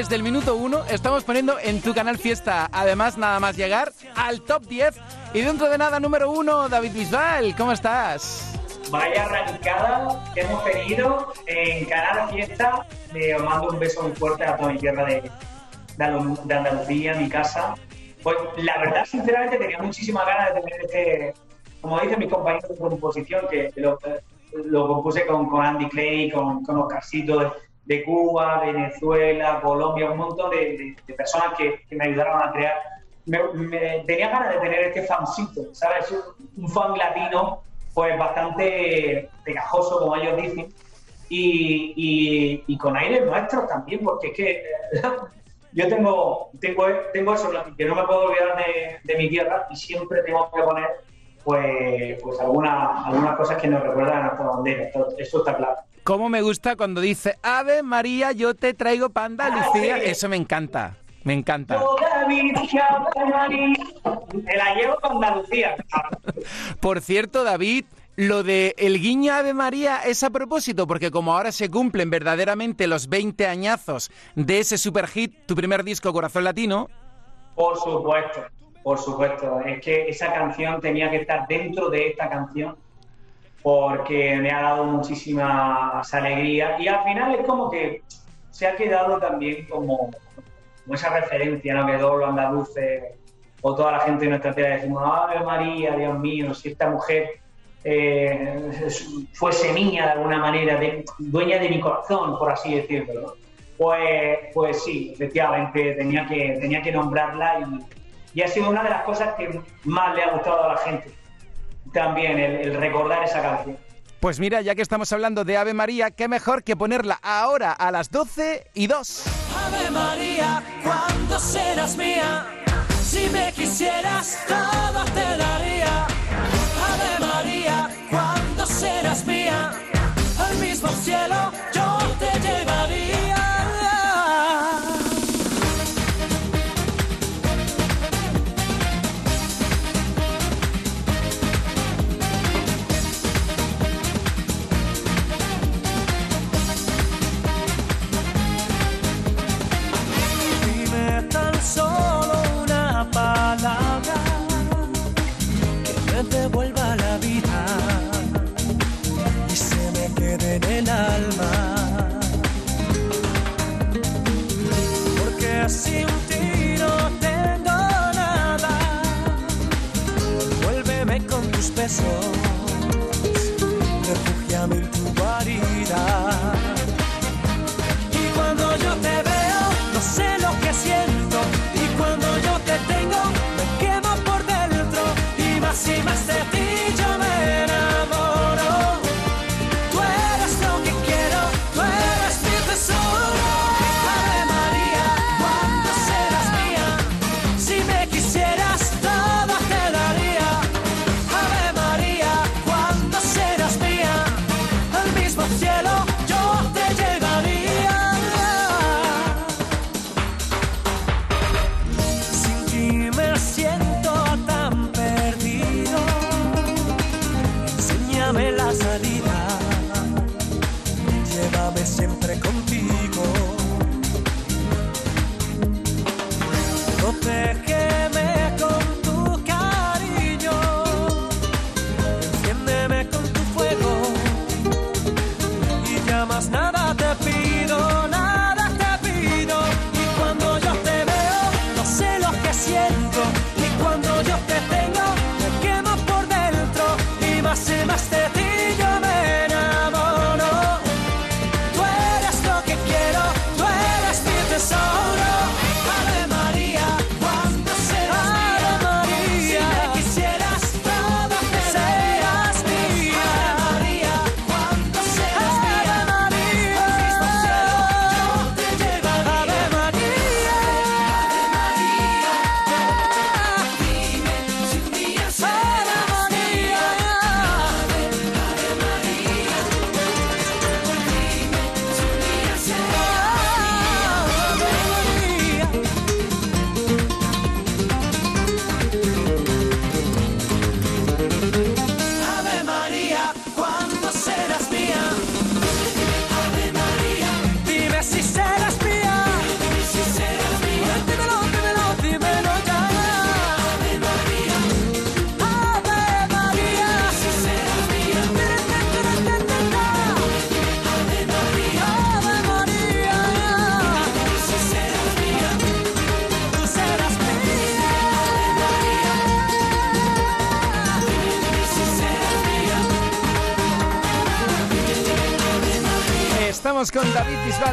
Desde el minuto uno estamos poniendo en tu canal Fiesta, además nada más llegar al top 10 y dentro de nada número uno, David Bisbal, ¿cómo estás? Vaya arrancada que hemos tenido en Canal Fiesta. Le mando un beso muy fuerte a toda mi tierra de, Andalucía, mi casa. Pues la verdad, sinceramente, tenía muchísimas ganas de tener este, como dicen mis compañeros de composición, que lo, lo compuse con, con, Andy Clay, con, con Oscarcito de, Cuba, Venezuela, Colombia, un montón de, personas que, me ayudaron a crear. Me, tenía ganas de tener este fancito, ¿sabes? Un fan latino, pues bastante pegajoso, como ellos dicen, y, y, con aires nuestros también, porque es que yo tengo, tengo, tengo eso, que no me puedo olvidar de, de mi tierra y siempre tengo que poner pues, pues algunas, algunas cosas que nos recuerdan a nuestra bandera. Esto, está claro. ¿Cómo me gusta cuando dice Ave María, yo te traigo panda, ah, Lucía? Eso me encanta. Me encanta. Te la llevo con Andalucía. Por cierto, David, lo de el guiño Ave María es a propósito, porque como ahora se cumplen verdaderamente los 20 añazos de ese super hit, tu primer disco Corazón Latino. Por supuesto. Por supuesto, es que esa canción tenía que estar dentro de esta canción porque me ha dado muchísimas alegrías y al final es como que se ha quedado también como, esa referencia, ¿no? Que todos los andaluces o toda la gente de nuestra tierra decimos, Ave María, Dios mío, si esta mujer eh, fuese mía de alguna manera, dueña de mi corazón, por así decirlo, pues, pues sí, efectivamente tenía que, tenía que nombrarla y y ha sido una de las cosas que más le ha gustado a la gente. También el, recordar esa canción. Pues mira, ya que estamos hablando de Ave María, qué mejor que ponerla ahora a las 12 y 2. Ave María, ¿cuándo serás mía? Si me quisieras, todo te daría. Ave María, ¿cuándo serás mía? Al mismo cielo besos,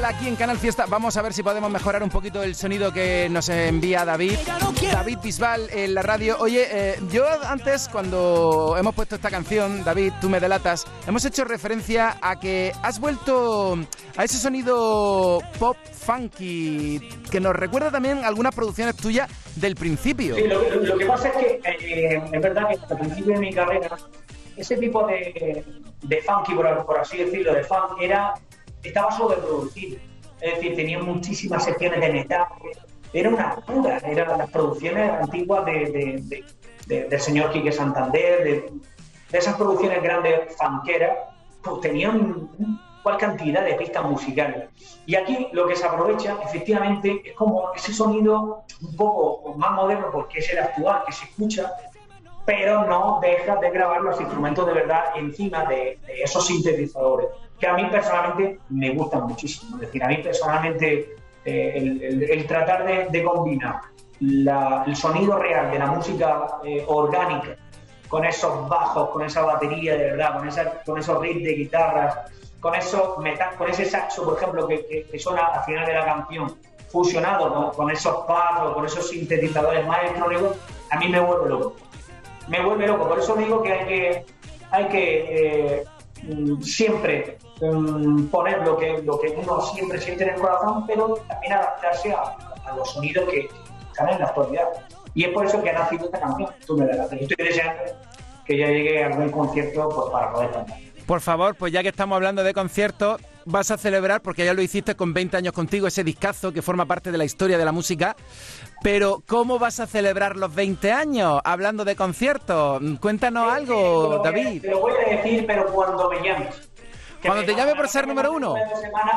aquí en Canal Fiesta. Vamos a ver si podemos mejorar un poquito el sonido que nos envía David. David Bisbal en la radio. Oye, eh, yo antes cuando hemos puesto esta canción, David, tú me delatas, hemos hecho referencia a que has vuelto a ese sonido pop funky que nos recuerda también algunas producciones tuyas del principio. Sí, lo, que pasa es que eh, es verdad que al principio de mi carrera ese tipo de, de funky, por, por, así decirlo, de funk, era estaba sobreproducido. Es decir, tenía muchísimas secciones de metal. Era una locura. Eran las producciones antiguas de, del señor Quique Santander, de, esas producciones grandes fanqueras, pues tenían cual cantidad de pistas musicales. Y aquí lo que se aprovecha, efectivamente, es como ese sonido un poco más moderno, porque es el actual, que se escucha, pero no deja de grabar los instrumentos de verdad encima de, esos sintetizadores, que a mí personalmente me gustan muchísimo. Es decir, a mí personalmente eh, el, tratar de, combinar el sonido real de la música eh, orgánica con esos bajos, con esa batería de verdad, con, esa, con esos riffs de guitarras, con, esos metal, con ese saxo, por ejemplo, que, suena al final de la canción, fusionado con esos pasos, con esos sintetizadores más electrónicos, a mí me vuelve loco me vuelve loco. Por eso digo que hay que, hay que eh, mm, siempre mm, poner lo que, lo que uno siempre siente en el corazón, pero también adaptarse a, los sonidos que están en la actualidad. Y es por eso que ha nacido esta canción. Tú me la Yo estoy deseando que ya llegue a algún concierto pues, para poder cantar. Por favor, pues ya que estamos hablando de conciertos, vas a celebrar, porque ya lo hiciste con 20 años contigo, ese discazo que forma parte de la historia de la música. Pero, ¿cómo vas a celebrar los 20 años? Hablando de conciertos, cuéntanos algo, David. Te lo voy a decir, pero cuando me llames. Cuando te llame por ser número uno.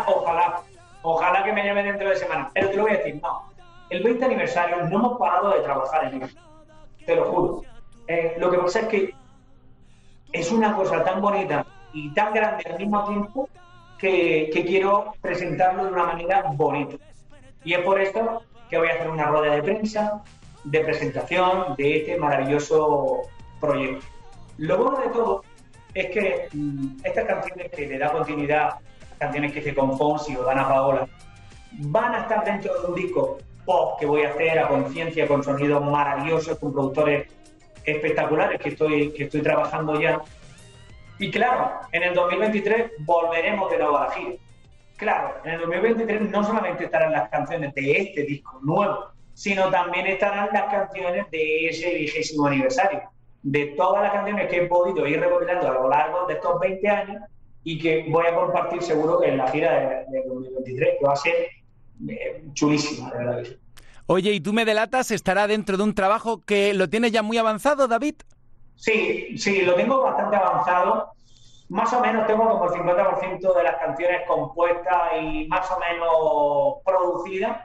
ojalá, ojalá que me llame dentro de semana. Pero te lo voy a decir, no. El 20 aniversario no hemos parado de trabajar en él. Te lo juro. Eh, lo que pasa es que es una cosa tan bonita y tan grande al mismo tiempo que, quiero presentarlo de una manera bonita. Y es por esto que voy a hacer una rueda de prensa de presentación de este maravilloso proyecto. Lo bueno de todo es que mm, estas canciones que le da continuidad, canciones que hice con Fonsi o Dana Paola, van a estar dentro de un disco pop que voy a hacer a conciencia, con sonidos maravillosos, con productores espectaculares que estoy, que estoy trabajando ya y claro, en el 2023 volveremos de nuevo a la gira. Claro, en el 2023 no solamente estarán las canciones de este disco nuevo, sino también estarán las canciones de ese vigésimo aniversario. De todas las canciones que he podido ir recopilando a lo largo de estos 20 años y que voy a compartir seguro en la gira de, 2023, que va a ser eh, chulísima, de verdad. Oye, y tú me delatas, estará dentro de un trabajo que lo tienes ya muy avanzado, David. Sí, sí, lo tengo bastante avanzado. Más o menos tengo como el 50% de las canciones compuestas y más o menos producidas.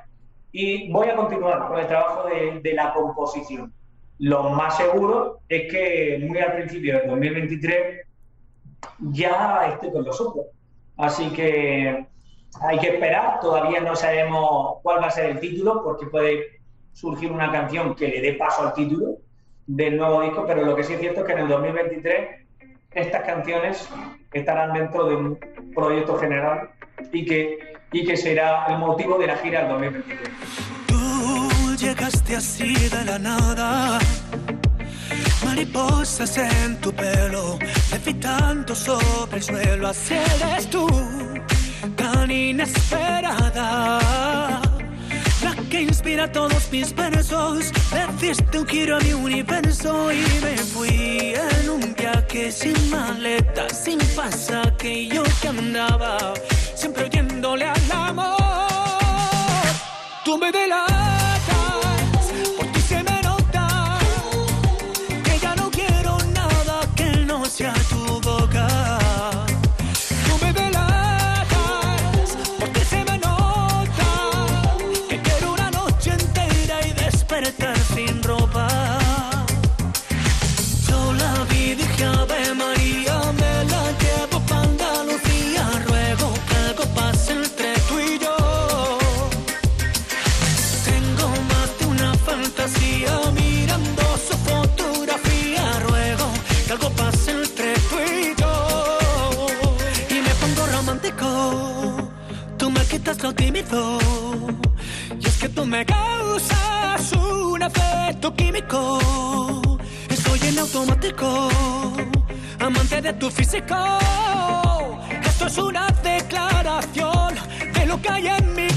Y voy a continuar con el trabajo de, la composición. Lo más seguro es que muy al principio del 2023 ya esté con los otros. Así que hay que esperar. Todavía no sabemos cuál va a ser el título porque puede surgir una canción que le dé paso al título del nuevo disco, pero lo que sí es cierto es que en el 2023 estas canciones estarán dentro de un proyecto general y que, y que será el motivo de la gira del 2023. Llegaste así de la nada, mariposas en tu pelo, levitando sobre el suelo, así eres tú, tan inesperada que inspira todos mis versos. Le diste un giro a mi universo y me fui en un viaje sin maleta, sin pasaje. Yo que andaba siempre oyéndole al amor. Tú me la amante de tu físico. Esto es una declaración de lo que hay en mi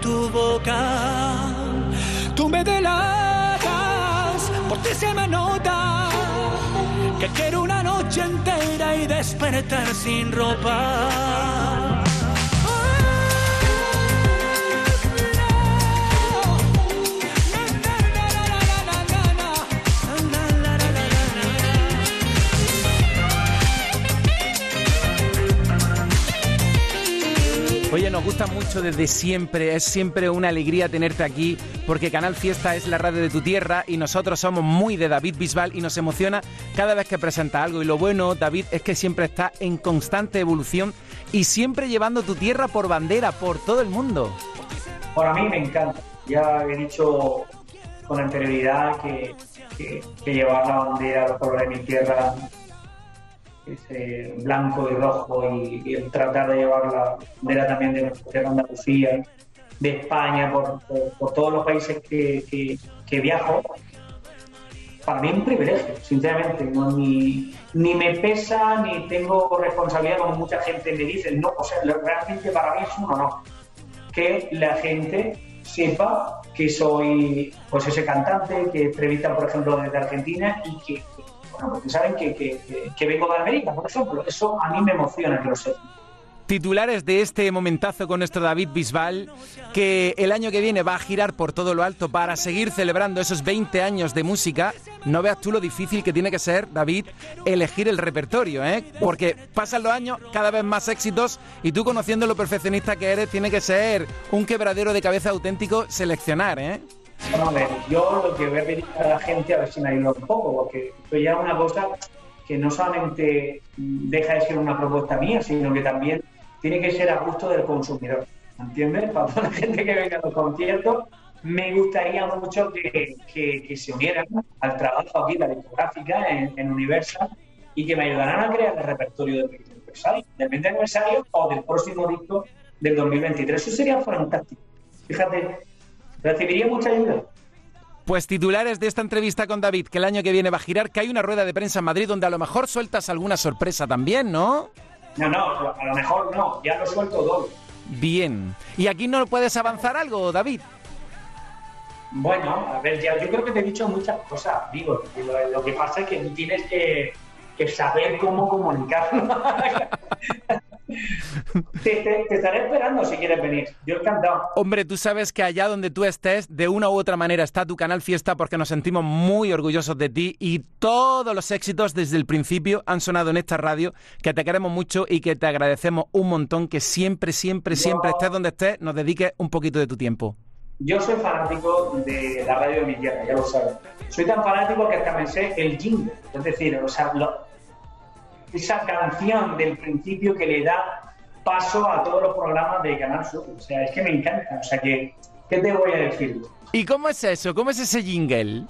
tu boca. Tú me delatas, por ti se me nota que quiero una noche entera y despertar sin ropa. Nos gusta mucho desde siempre, es siempre una alegría tenerte aquí, porque Canal Fiesta es la radio de tu tierra y nosotros somos muy de David Bisbal y nos emociona cada vez que presenta algo. Y lo bueno, David, es que siempre está en constante evolución y siempre llevando tu tierra por bandera, por todo el mundo. Bueno, a mí me encanta. Ya he dicho con anterioridad que, que- llevar la bandera, los colores de mi tierra, ese blanco y rojo, y, y el tratar de llevar la bandera también de nuestra tierra Andalucía, de España, por, por- por todos los países que, que- que viajo, para mí es un privilegio, sinceramente. No, ni, ni me pesa, ni tengo responsabilidad, como mucha gente me dice. No, o sea, realmente para mí es un honor que la gente sepa que soy pues ese cantante que entrevistan, por ejemplo, desde Argentina y que, porque saben que, vengo de América, por ejemplo. Eso a mí me emociona lo. Titulares de este momentazo con nuestro David Bisbal, que el año que viene va a girar por todo lo alto para seguir celebrando esos 20 años de música. No veas tú lo difícil que tiene que ser, David, elegir el repertorio, ¿eh? Porque pasan los años, cada vez más éxitos, y tú conociendo lo perfeccionista que eres, tiene que ser un quebradero de cabeza auténtico seleccionar, ¿eh? Bueno, a ver, yo lo que voy a pedir a la gente, a ver si me ayuda un poco, porque esto ya es una cosa que no solamente deja de ser una propuesta mía, sino que también tiene que ser a gusto del consumidor. ¿Entiendes? Para toda la gente que venga a los conciertos, me gustaría mucho que, se unieran al trabajo aquí la discográfica en, en Universal y que me ayudaran a crear el repertorio del 20 aniversario, del 20 aniversario o del próximo disco del 2023. Eso sería fantástico. Fíjate, recibiría mucha ayuda. Pues titulares de esta entrevista con David, que el año que viene va a girar, que hay una rueda de prensa en Madrid donde a lo mejor sueltas alguna sorpresa también, ¿no? No, no, a lo mejor no, ya lo suelto doble. Bien. ¿Y aquí no puedes avanzar algo, David? Bueno, a ver, ya, yo creo que te he dicho muchas cosas, digo, lo, lo que pasa es que tú tienes que, que saber cómo comunicarlo. te, te- te estaré esperando si quieres venir, yo encantado. Hombre, tú sabes que allá donde tú estés, de una u otra manera está tu canal Fiesta porque nos sentimos muy orgullosos de ti y todos los éxitos desde el principio han sonado en esta radio, que te queremos mucho y que te agradecemos un montón que siempre, siempre, siempre estés donde estés, nos dediques un poquito de tu tiempo. Yo soy fanático de la radio de mi tierra, ya lo sabes. Soy tan fanático que hasta me sé el jingle, es decir, o sea, lo- esa canción del principio que le da paso a todos los programas de Canal Sur. O sea, es que me encanta. O sea, que, ¿qué te voy a decir? ¿Y cómo es eso? ¿Cómo es ese jingle?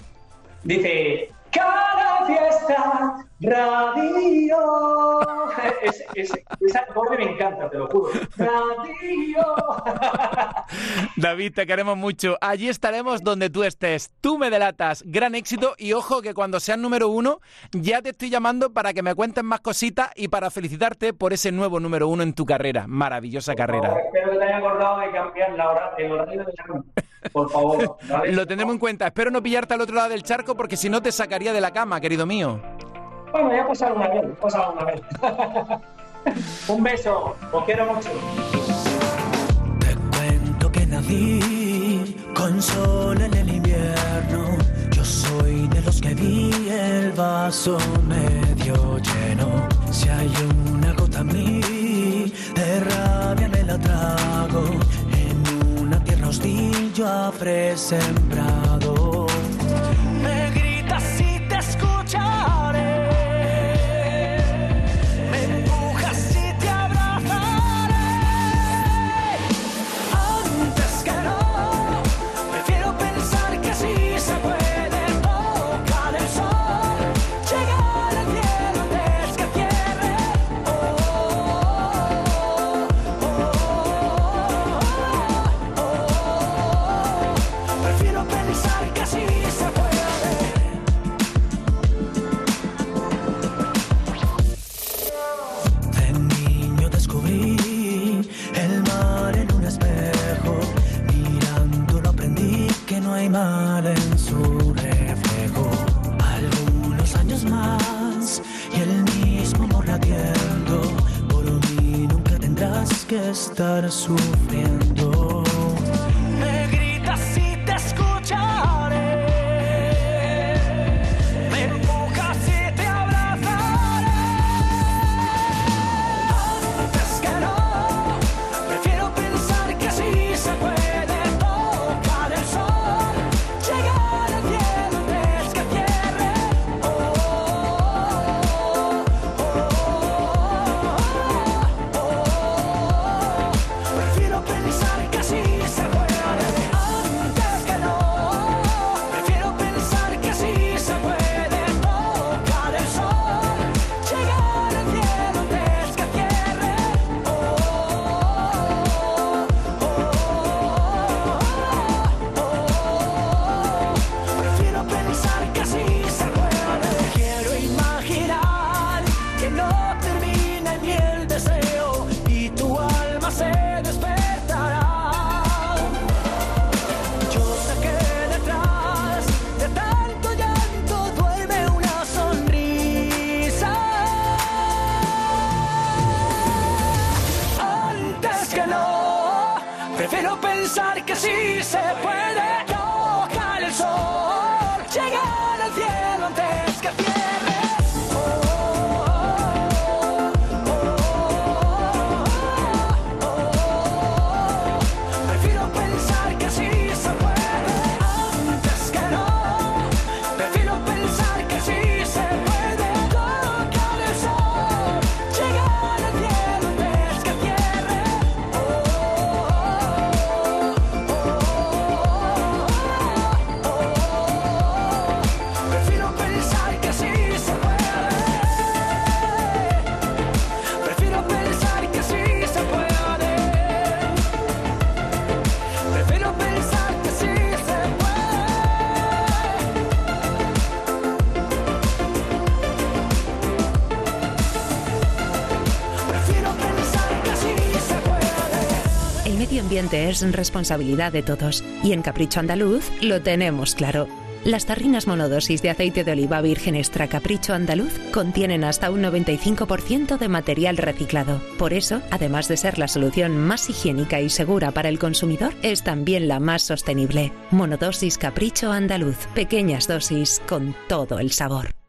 Dice, cada fiesta, radio. Ese, ese, ese acorde me encanta, te lo juro. Radio. David, te queremos mucho. Allí estaremos donde tú estés. Tú me delatas. Gran éxito y ojo que cuando seas número uno ya te estoy llamando para que me cuentes más cositas y para felicitarte por ese nuevo número uno en tu carrera. Maravillosa carrera. Espero que te haya acordado de cambiar la hora, el horario de verano. Por favor. ¿vale? Lo tendremos en cuenta. Espero no pillarte al otro lado del charco porque si no te sacaría de la cama, querido mío. Bueno, ya ha pasado una vez, ha pasado una vez. Un beso, os quiero mucho. nací con sol en el invierno. Yo soy de los que vi el vaso medio lleno. Si hay una gota en mí de rabia me la trago. Hostil yo habré sembrado. Me gritas si te escucharé. En su reflejo. Algunos años más y el mismo amor latiendo. Por mí nunca tendrás que estar sufriendo. Es responsabilidad de todos y en Capricho Andaluz lo tenemos claro. Las tarrinas monodosis de aceite de oliva virgen extra Capricho Andaluz contienen hasta un 95% de material reciclado. Por eso, además de ser la solución más higiénica y segura para el consumidor, es también la más sostenible. Monodosis Capricho Andaluz. Pequeñas dosis con todo el sabor.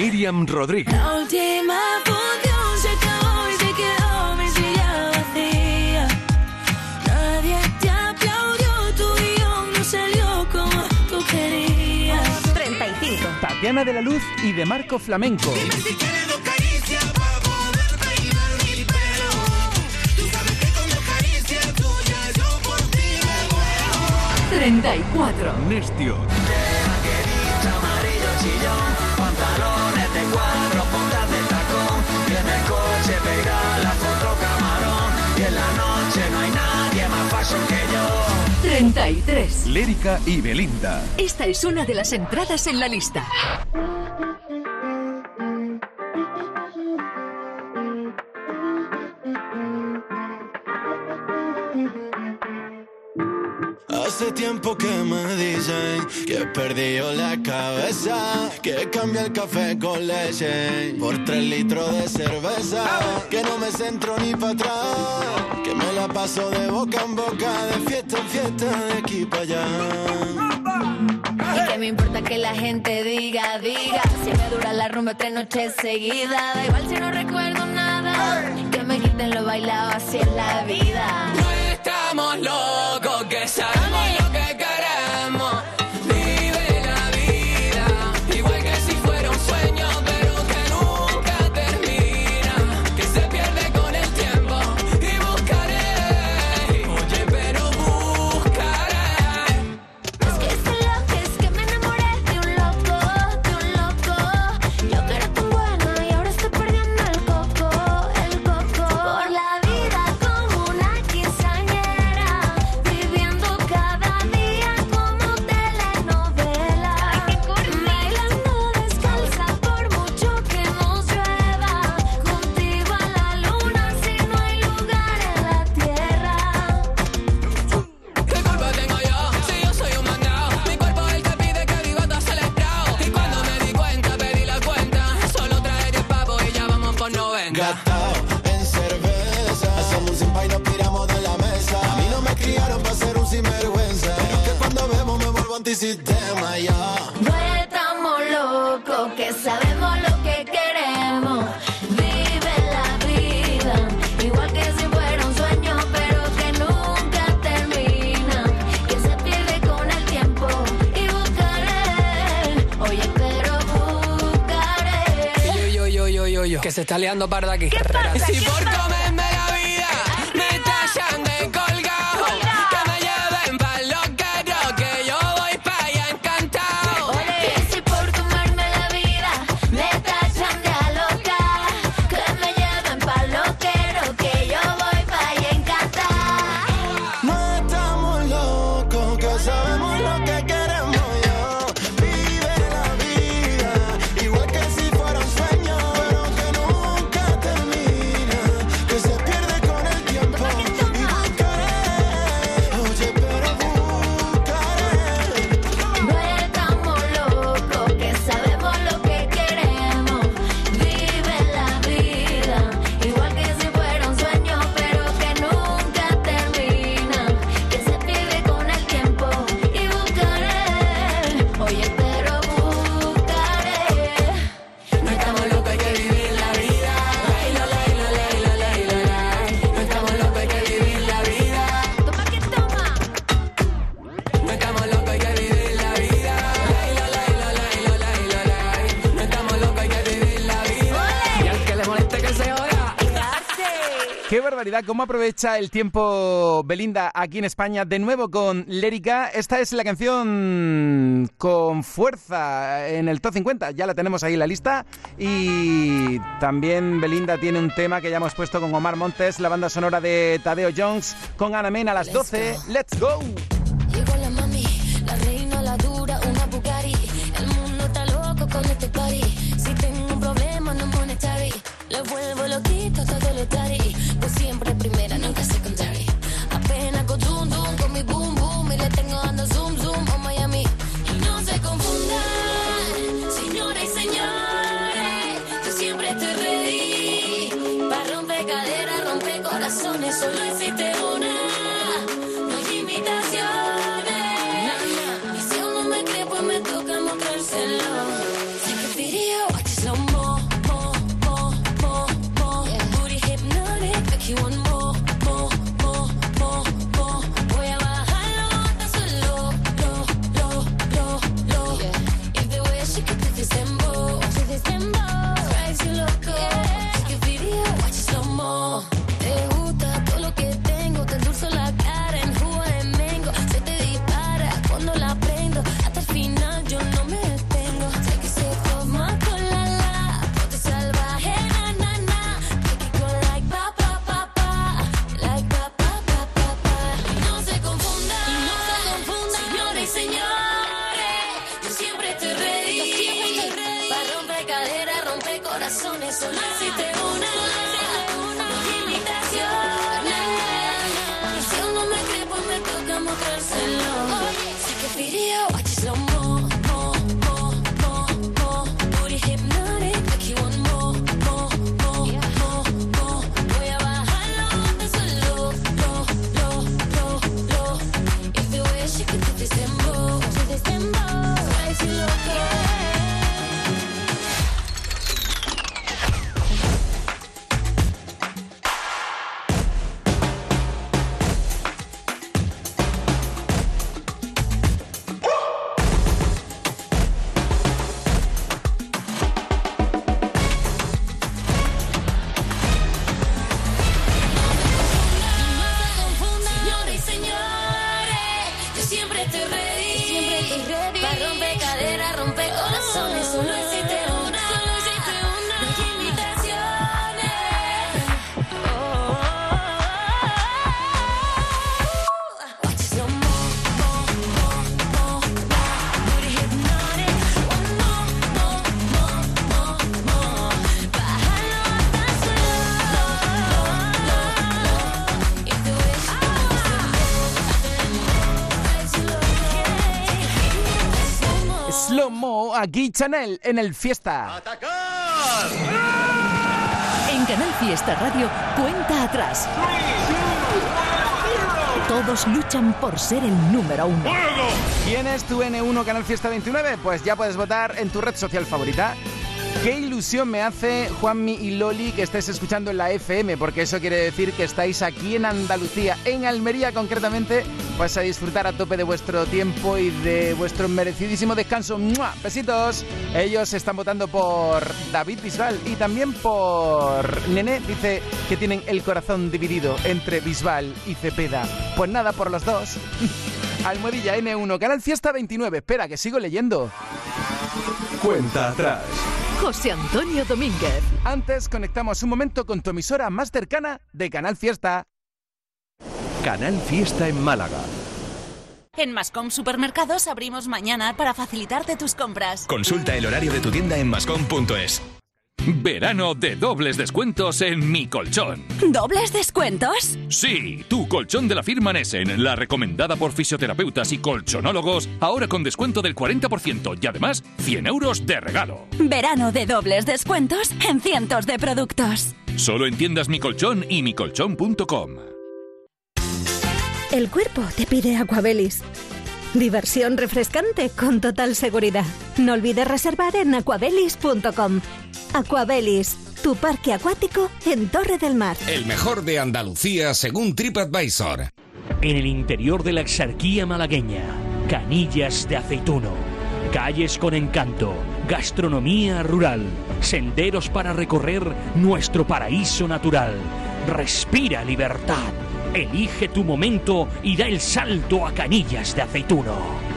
Miriam Rodríguez. La última función se acabó y se quedó mi silla vacía. Nadie te aplaudió, tu guion no salió como tú querías. 35. Tatiana de la Luz y de Marco Flamenco. 34. Nestio. 33. Lérica y Belinda. Esta es una de las entradas en la lista. tiempo que me dicen que he perdido la cabeza, que cambia el café con leche por tres litros de cerveza, que no me centro ni para atrás, que me la paso de boca en boca, de fiesta en fiesta, de aquí para allá. Y que me importa que la gente diga, diga, si me dura la rumba tres noches seguidas, da igual si no recuerdo nada, que me quiten lo bailado, así es la vida. No estamos locos que sabemos se está liando parda aquí. actualidad, cómo aprovecha el tiempo Belinda aquí en España, de nuevo con Lérica. Esta es la canción con fuerza en el top 50, ya la tenemos ahí en la lista. Y también Belinda tiene un tema que ya hemos puesto con Omar Montes, la banda sonora de Tadeo Jones, con Ana Mena a las 12. Let's go. Aquí Chanel en el Fiesta. En Canal Fiesta Radio, cuenta atrás. Todos luchan por ser el número uno. ¿Quién es tu N1 Canal Fiesta 29? Pues ya puedes votar en tu red social favorita. Qué ilusión me hace Juanmi y Loli que estés escuchando en la FM, porque eso quiere decir que estáis aquí en Andalucía, en Almería concretamente, pues a disfrutar a tope de vuestro tiempo y de vuestro merecidísimo descanso. ¡Mua! Besitos. Ellos están votando por David Bisbal y también por Nené. Dice que tienen el corazón dividido entre Bisbal y Cepeda. Pues nada, por los dos. Almohadilla N1, Canal Fiesta 29. Espera, que sigo leyendo. Cuenta atrás. José Antonio Domínguez. Antes conectamos un momento con tu emisora más cercana de Canal Fiesta. Canal Fiesta en Málaga. En Mascom Supermercados abrimos mañana para facilitarte tus compras. Consulta el horario de tu tienda en mascom.es. Verano de dobles descuentos en Mi Colchón. ¿Dobles descuentos? Sí, tu colchón de la firma Nessen, la recomendada por fisioterapeutas y colchonólogos, ahora con descuento del 40% y además 100 euros de regalo. Verano de dobles descuentos en cientos de productos. Solo en tiendas Mi Colchón y micolchón.com. El cuerpo te pide Aquabelis. Diversión refrescante con total seguridad. No olvides reservar en aquabelis.com. Aquabelis, tu parque acuático en Torre del Mar. El mejor de Andalucía según TripAdvisor. En el interior de la exarquía malagueña, canillas de aceituno, calles con encanto, gastronomía rural, senderos para recorrer nuestro paraíso natural. Respira libertad. Elige tu momento y da el salto a canillas de aceituno.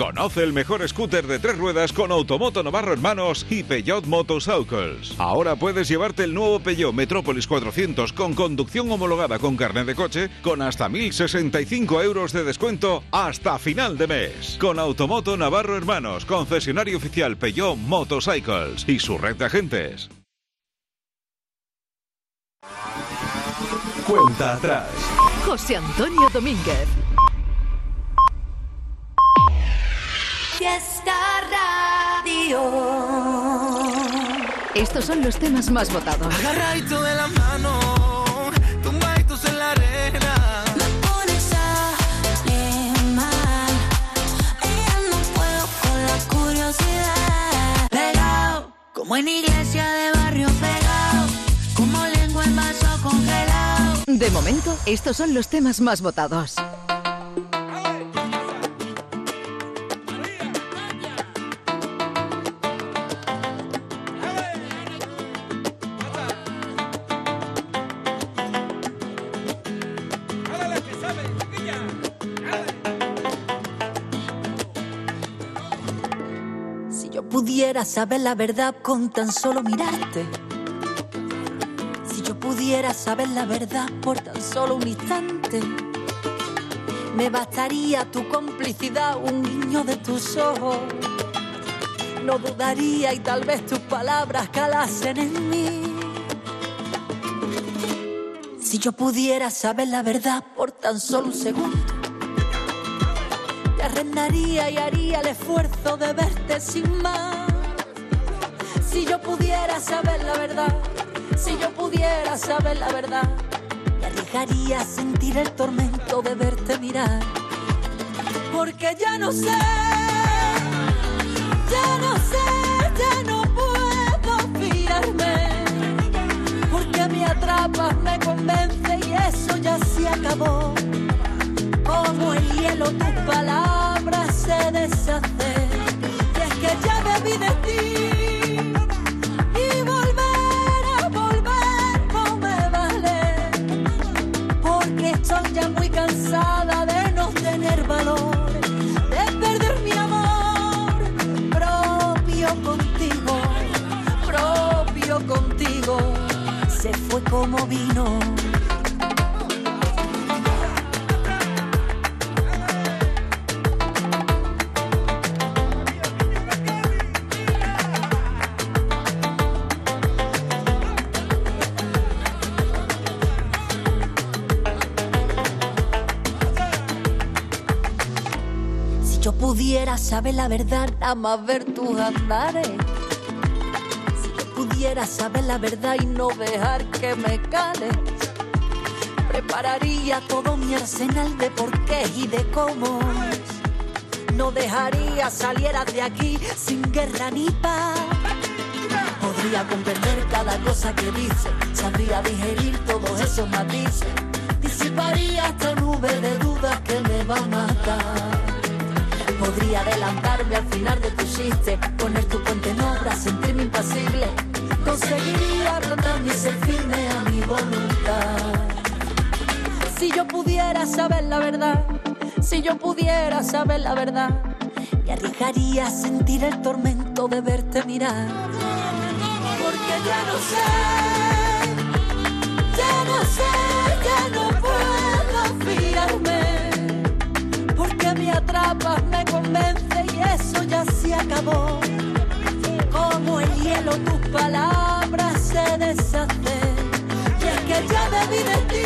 Conoce el mejor scooter de tres ruedas con Automoto Navarro Hermanos y Peugeot Motorcycles. Ahora puedes llevarte el nuevo Peugeot Metrópolis 400 con conducción homologada con carnet de coche con hasta 1.065 euros de descuento hasta final de mes. Con Automoto Navarro Hermanos, concesionario oficial Peugeot Motorcycles y su red de agentes. Cuenta atrás. José Antonio Domínguez. Fiesta Radio. Estos son los temas más votados. Agarradito de la mano, tumbaditos en la arena. Me pones a mal. Ella no puedo con la curiosidad. Pegado, como en iglesia de barrio pegado. De momento, estos son los temas más votados. Si yo pudiera saber la verdad con tan solo mirarte. Pudiera saber la verdad por tan solo un instante. Me bastaría tu complicidad, un guiño de tus ojos. no dudaría y tal vez tus palabras calasen en mí. Si yo pudiera saber la verdad por tan solo un segundo, te arrendaría y haría el esfuerzo de verte sin más. Si yo pudiera saber la verdad, si yo pudiera saber la verdad, me arriesgaría a sentir el tormento de verte mirar. Porque ya no sé, ya no sé, ya no puedo fiarme. Porque me atrapas, me convence y eso ya se acabó. Como el hielo tus palabras se deshacen. Y es que ya me vi de ti. Saber la verdad, más ver tus andares. Si yo pudiera saber la verdad y no dejar que me cales. Prepararía todo mi arsenal de porqués y de cómo. No dejaría salieras de aquí sin guerra ni paz. Podría comprender cada cosa que dice, sabría digerir todos esos matices. Disiparía esta nube de dudas que me va a matar. Podría adelantarme al final de tu chiste, poner tu puente en obra, sentirme impasible. Conseguiría ablandar mi ser firme a mi voluntad. Si yo pudiera saber la verdad, si yo pudiera saber la verdad, me arriesgaría a sentir el tormento de verte mirar. Porque ya no sé, ya no sé, ya no puedo fiarme porque me atrapas, y eso ya se acabó. Como el hielo tus palabras se deshacen y es que ya vi de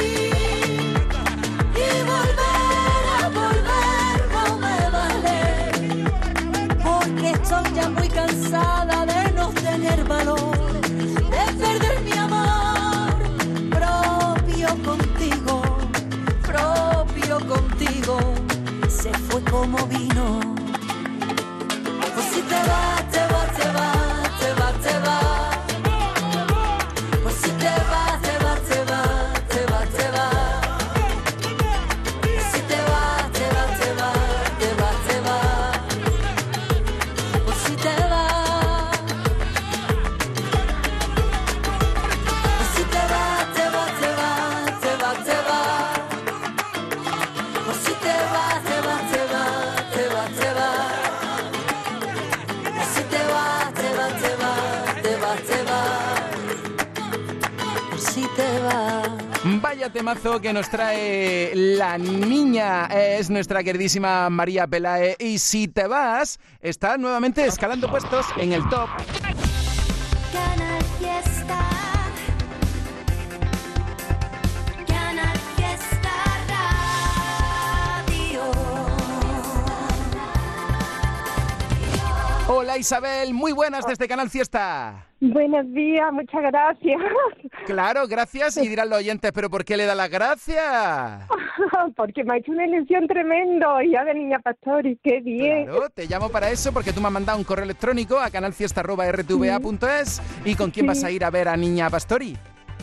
que nos trae la niña, es nuestra queridísima María Pelae. Y si te vas, está nuevamente escalando puestos en el top. Isabel, muy buenas desde Canal Fiesta. Buenos días, muchas gracias. Claro, gracias. Y dirán los oyentes, ¿pero por qué le da las gracias? Porque me ha hecho una ilusión tremendo. Ya de Niña Pastori, qué bien. Claro, te llamo para eso porque tú me has mandado un correo electrónico a canalfiesta.rtva.es y con quién vas a ir a ver a Niña Pastori.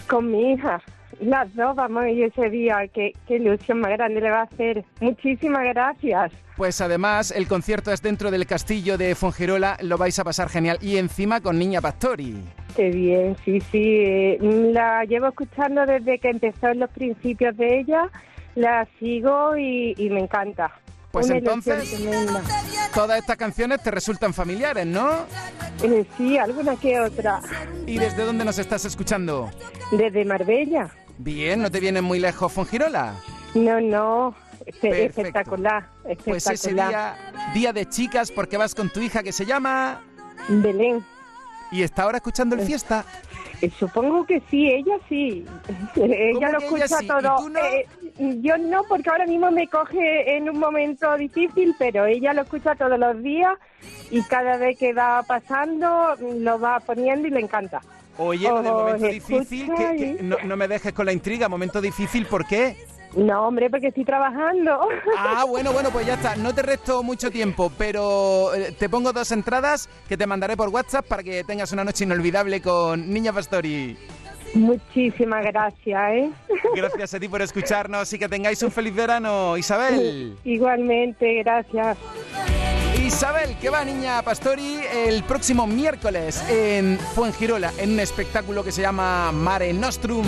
Con mi hija. Las dos vamos a ir ese día. Qué, qué ilusión más grande le va a hacer. Muchísimas gracias. Pues además el concierto es dentro del castillo de Fongirola, lo vais a pasar genial y encima con Niña Pastori. Qué bien, sí, sí. eh, La llevo escuchando desde que empezó en los principios de ella. La sigo y, y me encanta. Pues Una entonces, todas estas canciones te resultan familiares, ¿no? Eh, sí, alguna que otra. ¿Y desde dónde nos estás escuchando? Desde Marbella. Bien, ¿no te viene muy lejos Fongirola? No, no. Perfecto. Espectacular. Pues ese día, día de chicas, porque vas con tu hija que se llama... Belén. ¿Y está ahora escuchando el fiesta? Eh, Supongo que sí, ella sí. ella lo ella escucha todo. no? Eh, yo no, porque ahora mismo me coge en un momento difícil, pero ella lo escucha todos los días y cada vez que va pasando lo va poniendo y le encanta. Oye, lo del Oh, momento difícil, escucha que, que y- no, no me dejes con la intriga. Momento difícil, ¿por qué? No, hombre, porque estoy trabajando. Ah, bueno, bueno, pues ya está. No te resto mucho tiempo, pero eh, te pongo dos entradas que te mandaré por WhatsApp para que tengas una noche inolvidable con Niña Pastori. Muchísimas gracias, ¿eh? Gracias a ti por escucharnos y que tengáis un feliz verano, Isabel. Igualmente, gracias. Isabel, que va Niña Pastori el próximo miércoles en Fuengirola, en un espectáculo que se llama Mare Nostrum.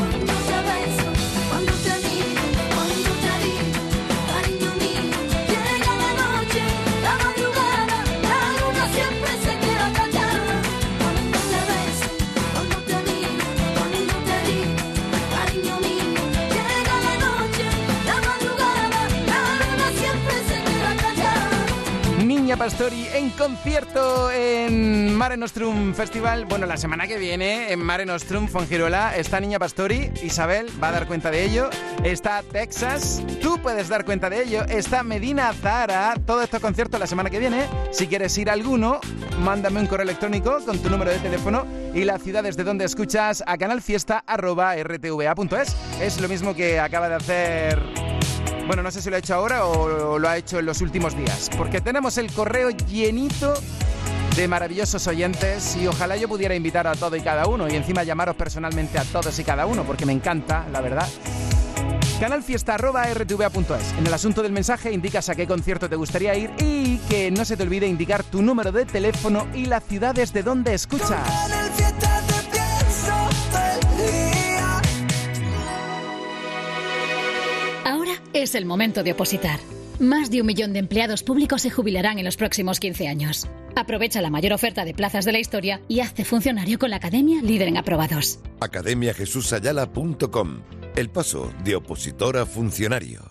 Niña Pastori en concierto en Mare Nostrum Festival. Bueno, la semana que viene en Mare Nostrum Fongirola está Niña Pastori. Isabel va a dar cuenta de ello. Está Texas. Tú puedes dar cuenta de ello. Está Medina Zara. Todo estos conciertos la semana que viene. Si quieres ir a alguno, mándame un correo electrónico con tu número de teléfono y las ciudades de donde escuchas a canalfiesta.rtva.es. Es lo mismo que acaba de hacer bueno, no sé si lo ha hecho ahora o lo ha hecho en los últimos días, porque tenemos el correo llenito de maravillosos oyentes y ojalá yo pudiera invitar a todo y cada uno y encima llamaros personalmente a todos y cada uno, porque me encanta, la verdad. Canalfiesta.rtva.es. En el asunto del mensaje indicas a qué concierto te gustaría ir y que no se te olvide indicar tu número de teléfono y las ciudades de donde escuchas. Es el momento de opositar. Más de un millón de empleados públicos se jubilarán en los próximos 15 años. Aprovecha la mayor oferta de plazas de la historia y hazte funcionario con la Academia Líder en Aprobados. academiajesusayala.com El paso de opositor a funcionario.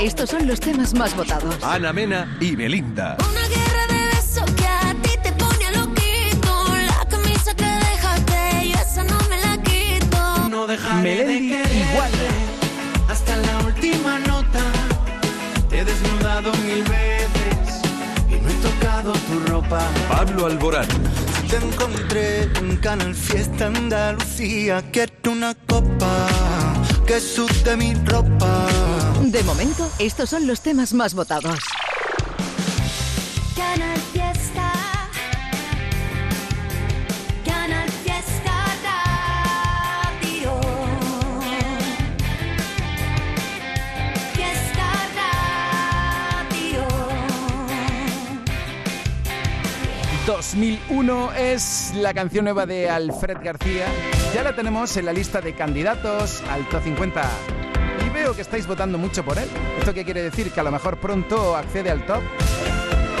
Estos son los temas más votados. Ana Mena y Belinda. Una guerra de besos que a ti te pone loquito. La camisa que dejaste, yo esa no me la quito. No dejaré Melendi de quererte igual. Hasta la última nota. Te he desnudado mil veces y no he tocado tu ropa. Pablo Alborán. Te encontré en Canal Fiesta Andalucía. Quiero una copa que sude mi ropa. De momento, estos son los temas más votados. Canal 2001 es la canción nueva de Alfred García. Ya la tenemos en la lista de candidatos al Top 50. Y veo que estáis votando mucho por él. ¿Esto qué quiere decir? Que a lo mejor pronto accede al top.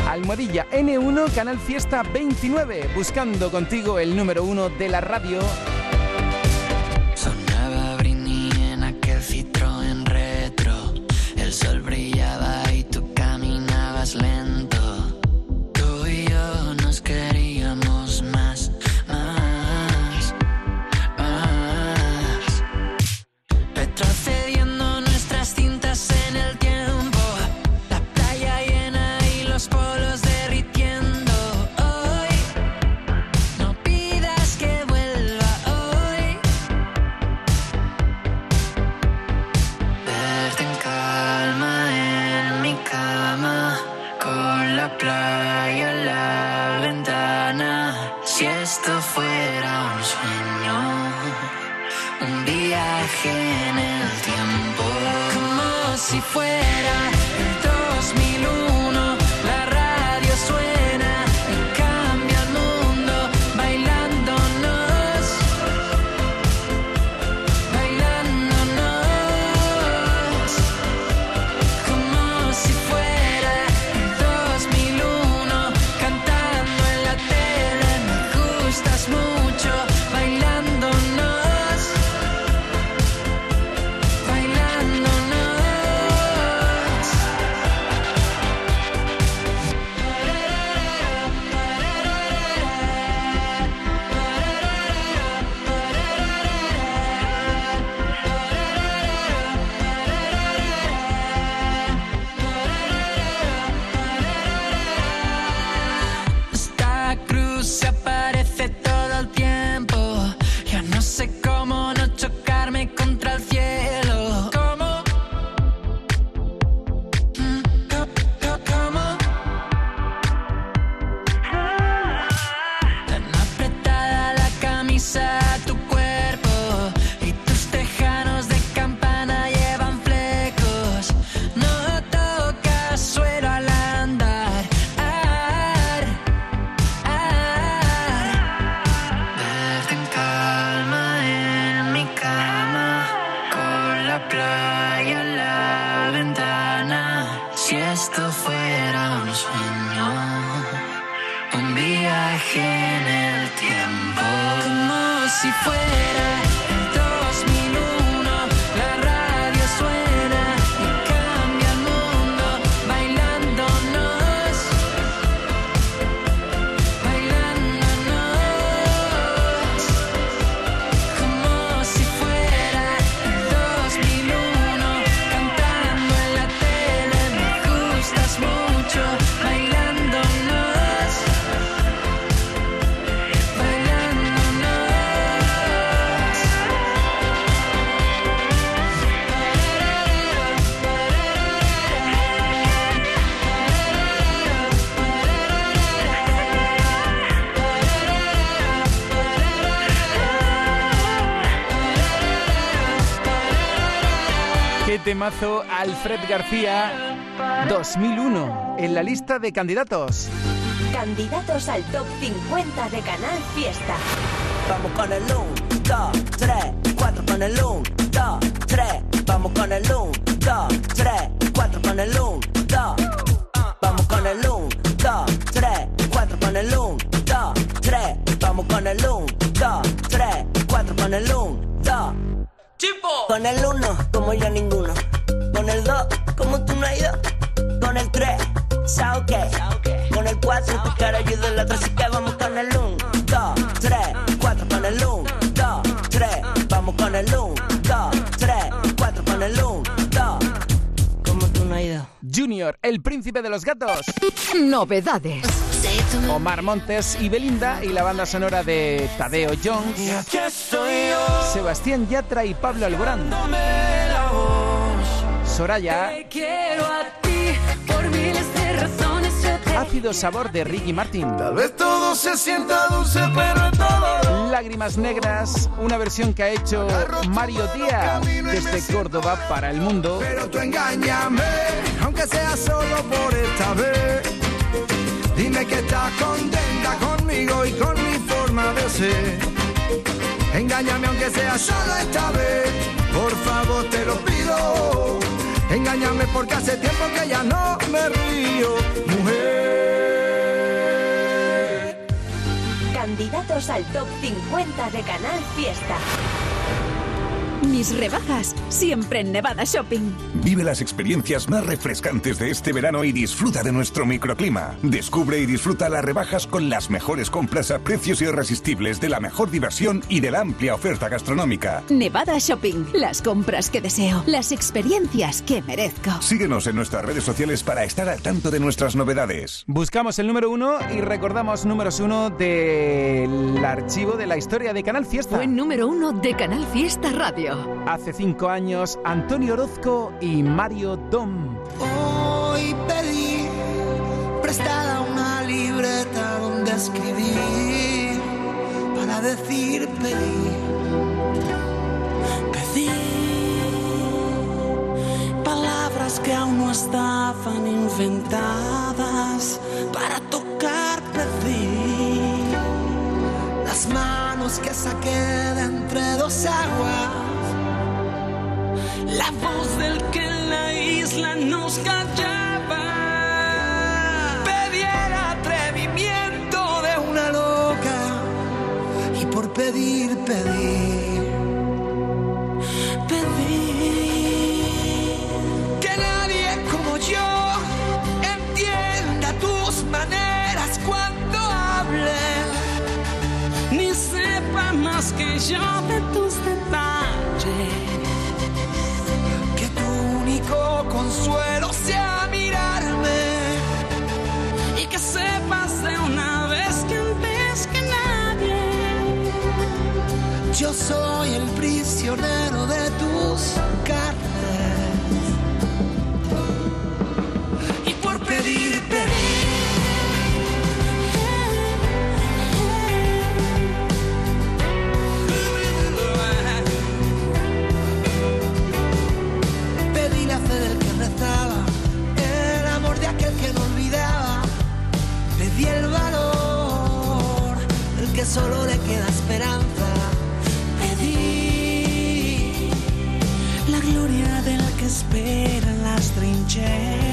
Almohadilla N1, Canal Fiesta 29. Buscando contigo el número uno de la radio. Temazo Alfred García 2001 en la lista de candidatos. Candidatos al top 50 de Canal Fiesta. Vamos con el 1, 2, 3, 4 con el 1, 2, 3. Vamos con el 1, 2, 3, 4 con el 1, 2. Vamos con el 1, 2, 3, 4 con el 1, 2, 3. Vamos con el 1, 2, 3, 4 con el 1, 2. Con el 1, como ya ninguno. Con el 2, como tú no has ido. Con el 3, sao que. Con el 4, tu cara ayuda en la otra, así que vamos con el 1, 2, 3, 4 con el 1, 2, 3. Vamos con el 1, 2, 3, 4 con el 1, 2. Como tú no has ido. Junior, el príncipe de los gatos. Novedades. Omar Montes y Belinda y la banda sonora de Tadeo Jones, Sebastián Yatra y Pablo Alborán. Soraya, Quiero a ti por miles de razones. Yo te Ácido Sabor de Ricky Martin. Tal vez todo se sienta dulce, pero es todo. Lágrimas Negras, una versión que ha hecho Mario Díaz desde Córdoba para el mundo. Pero tú engáñame, aunque sea solo por esta vez. Dime que estás contenta conmigo y con mi forma de ser. Engáñame aunque sea solo esta vez, por favor te lo pido. Engáñame porque hace tiempo que ya no me río, mujer. Candidatos al top 50 de Canal Fiesta. Mis rebajas, siempre en Nevada Shopping. Vive las experiencias más refrescantes de este verano y disfruta de nuestro microclima. Descubre y disfruta las rebajas con las mejores compras a precios irresistibles de la mejor diversión y de la amplia oferta gastronómica. Nevada Shopping, las compras que deseo, las experiencias que merezco. Síguenos en nuestras redes sociales para estar al tanto de nuestras novedades. Buscamos el número uno y recordamos números uno del archivo de la historia de Canal Fiesta. Fue número uno de Canal Fiesta Radio. Hace cinco años, Antonio Orozco y Mario Dom. Hoy pedí prestada una libreta donde escribir para decir pedí. Pedí palabras que aún no estaban inventadas para tocar pedí. Las manos que saqué de entre dos aguas. La voz del que en la isla nos callaba. Pedí el atrevimiento de una loca. Y por pedir, pedir. Pedir. Que nadie como yo entienda tus maneras cuando hable. Ni sepa más que yo soy el prisionero spera la stringenza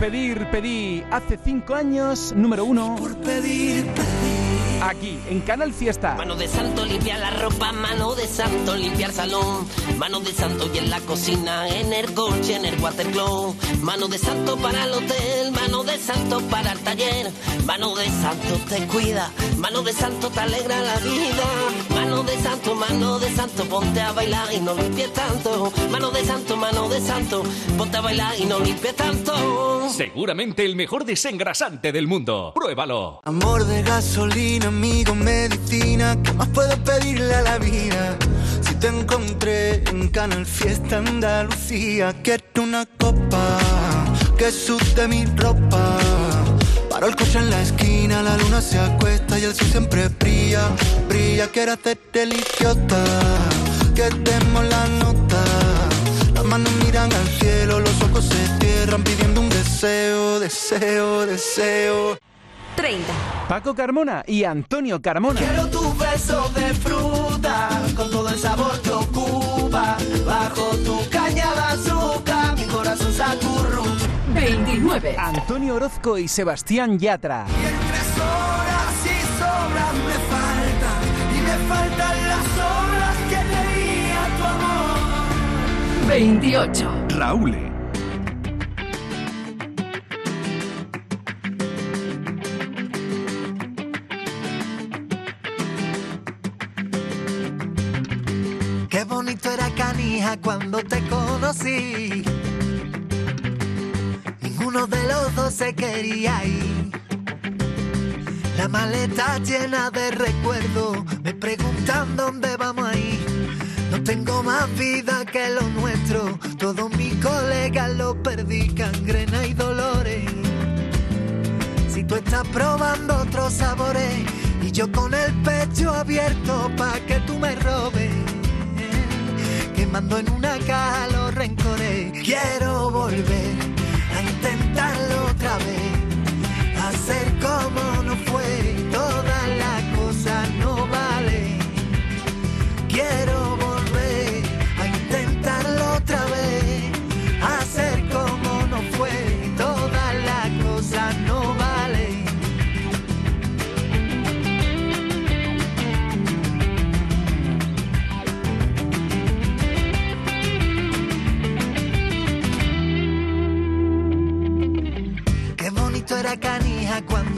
pedir, pedí hace cinco años, número uno. Por pedir, Aquí, en Canal Fiesta. Mano de santo limpiar la ropa, mano de santo limpiar salón, mano de santo y en la cocina, en el coche, en el watercloak, mano de santo para el hotel, mano de santo para el taller, mano de santo te cuida, mano de santo te alegra la vida, mano de santo, mano de santo, ponte a bailar y no limpies tanto, mano de santo, mano de santo, ponte a bailar y no limpies tanto. Seguramente el mejor desengrasante del mundo. Pruébalo. Amor de gasolina, amigo, medicina, ¿qué más puedo pedirle a la vida? Si te encontré en Canal Fiesta Andalucía, quiero una copa que sude mi ropa. Paro el coche en la esquina, la luna se acuesta y el sol siempre brilla, brilla. Quiero hacerte el idiota, que demos la nota. Las manos miran al cielo, los ojos se cierran pidiendo un deseo, deseo, deseo. 30. Paco Carmona y Antonio Carmona. Quiero tu beso de fruta, con todo el sabor que ocupa. Bajo 29. Antonio Orozco y Sebastián Yatra. Tres horas y sobras me faltan, y me faltan las horas que leía tu amor. 28. Raúl. Qué bonito era Canija cuando te conocí. Ninguno de los dos se quería ir. La maleta llena de recuerdos, me preguntan dónde vamos a ir. No tengo más vida que lo nuestro, todos mis colegas lo perdí, cangrena y dolores. Si tú estás probando otros sabores y yo con el pecho abierto pa' que tú me robes quemando en una caja los rencores. Quiero volver intentarlo otra vez, hacer como no fue, todas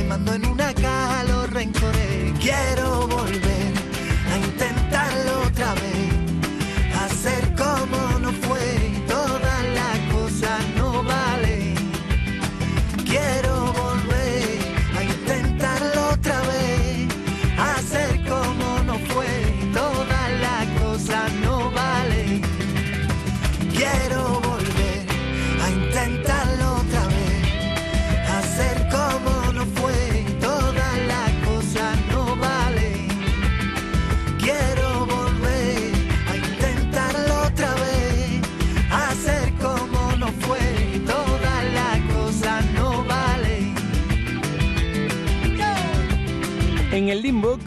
quemando en una caja los. Quiero volver a intentarlo otra vez,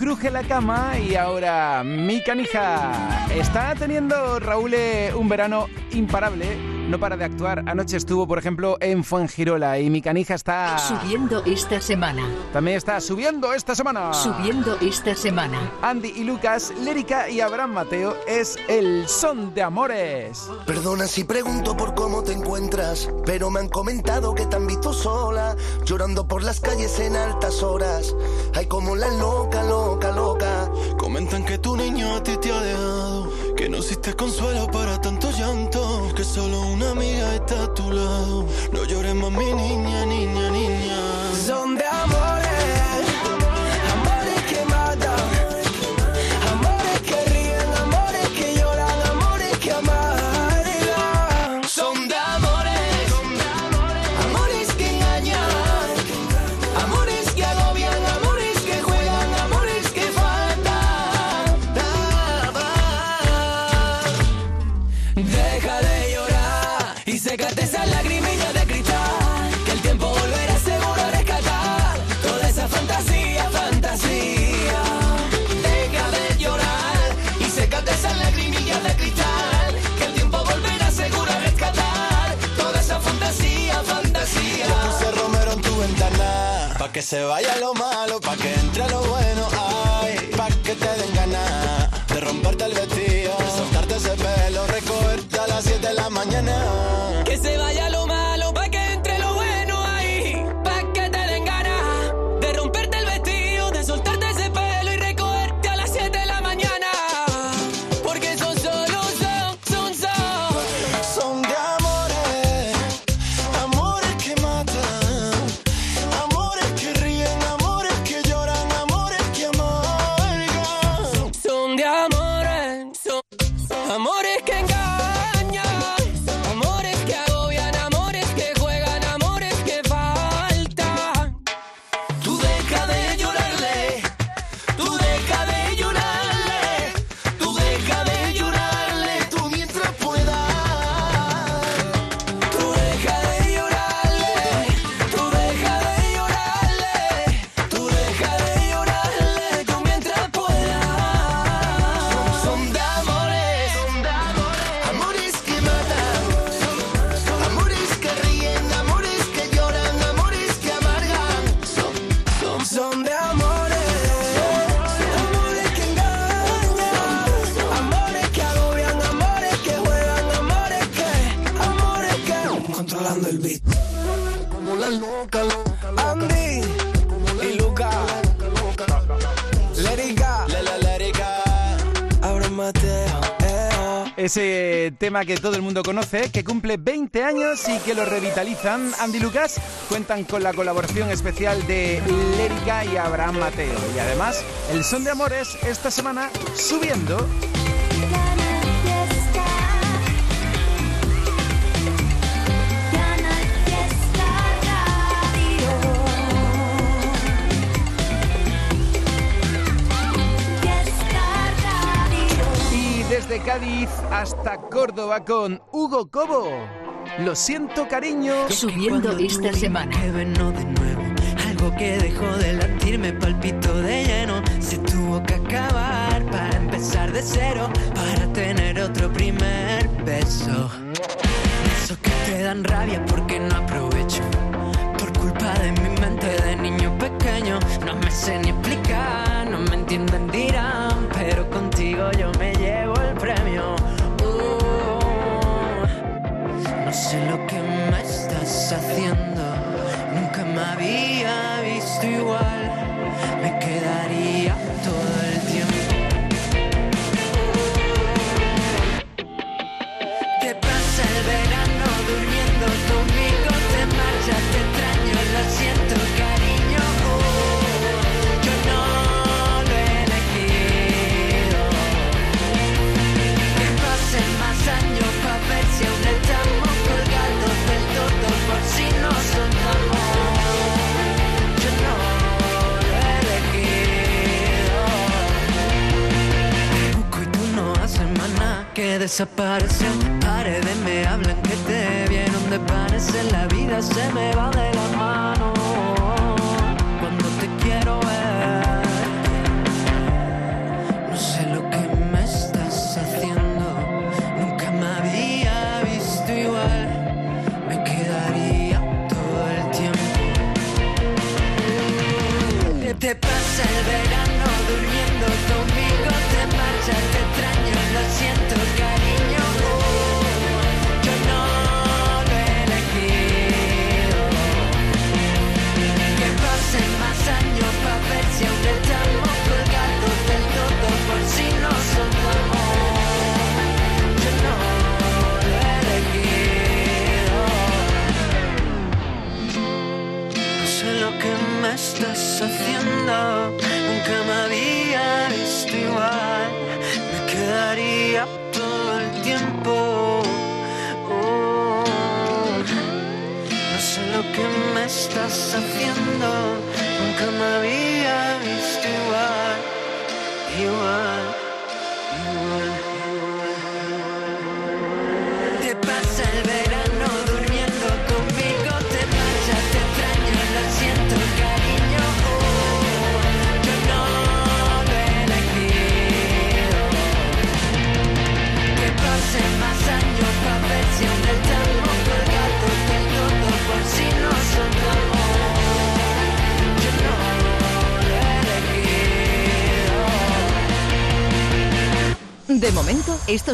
cruje la cama y ahora mi canija. Está teniendo Raúl eh, un verano imparable. No para de actuar. Anoche estuvo, por ejemplo, en Fuengirola y mi canija está... Subiendo esta semana. También está subiendo esta semana. Subiendo esta semana. Andy y Lucas, Lérica y Abraham Mateo es el son de amores. Perdona si pregunto por cómo te encuentras, pero me han comentado que te han visto sola, llorando por las calles en altas horas. Ay, como la loca, loca, loca. Comentan que tu niño a ti te ha dejado, que no existe consuelo para tanto llanto, que solo una amiga está a tu lado. No llores más, mi niña, niña, niña. Son de amores, que se vaya lo malo, pa' que entre lo bueno, ay, pa' que te den ganas de romperte el vestido, tema que todo el mundo conoce, que cumple 20 años y que lo revitalizan. Andy Lucas cuentan con la colaboración especial de Lérica y Abraham Mateo. Y además, el son de amores esta semana subiendo. Desde Cádiz hasta Córdoba con Hugo Cobo. Lo siento, cariño. Subiendo esta semana. Que venó de nuevo. Algo que dejó de latirme palpito de lleno. Se tuvo que acabar para empezar de cero. Para tener otro primer beso. Eso que te dan rabia porque no aprovecho. De mi mente de niño pequeño. No me sé ni explicar, no me entienden, dirán. Pero contigo yo me llevo el premio. Uh, no sé lo que me estás haciendo. Nunca me había visto igual. Me quedaría que desaparecen. Paredes me hablan que te vieron de parecer. La vida se me va de la mano cuando te quiero ver. No sé lo que me estás haciendo. Nunca me había visto igual. Me quedaría todo el tiempo. Te, te pasa el verano durmiendo conmigo.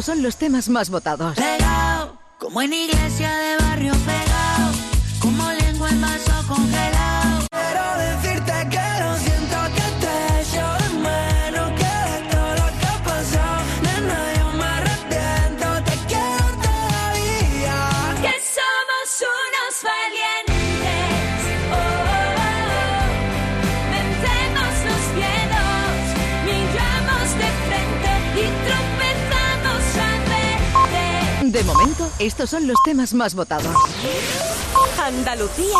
estos son los temas más votados. Pegao, como en iglesia de barrio Estos son los temas más votados. Andalucía